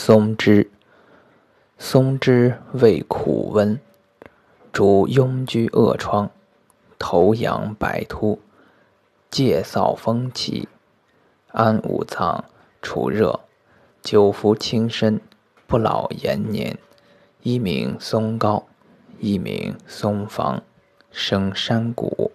松枝，松枝味苦温，主痈疽恶疮、头痒白秃、介燥风起、安五脏、除热，久服轻身，不老延年。一名松膏，一名松房，生山谷。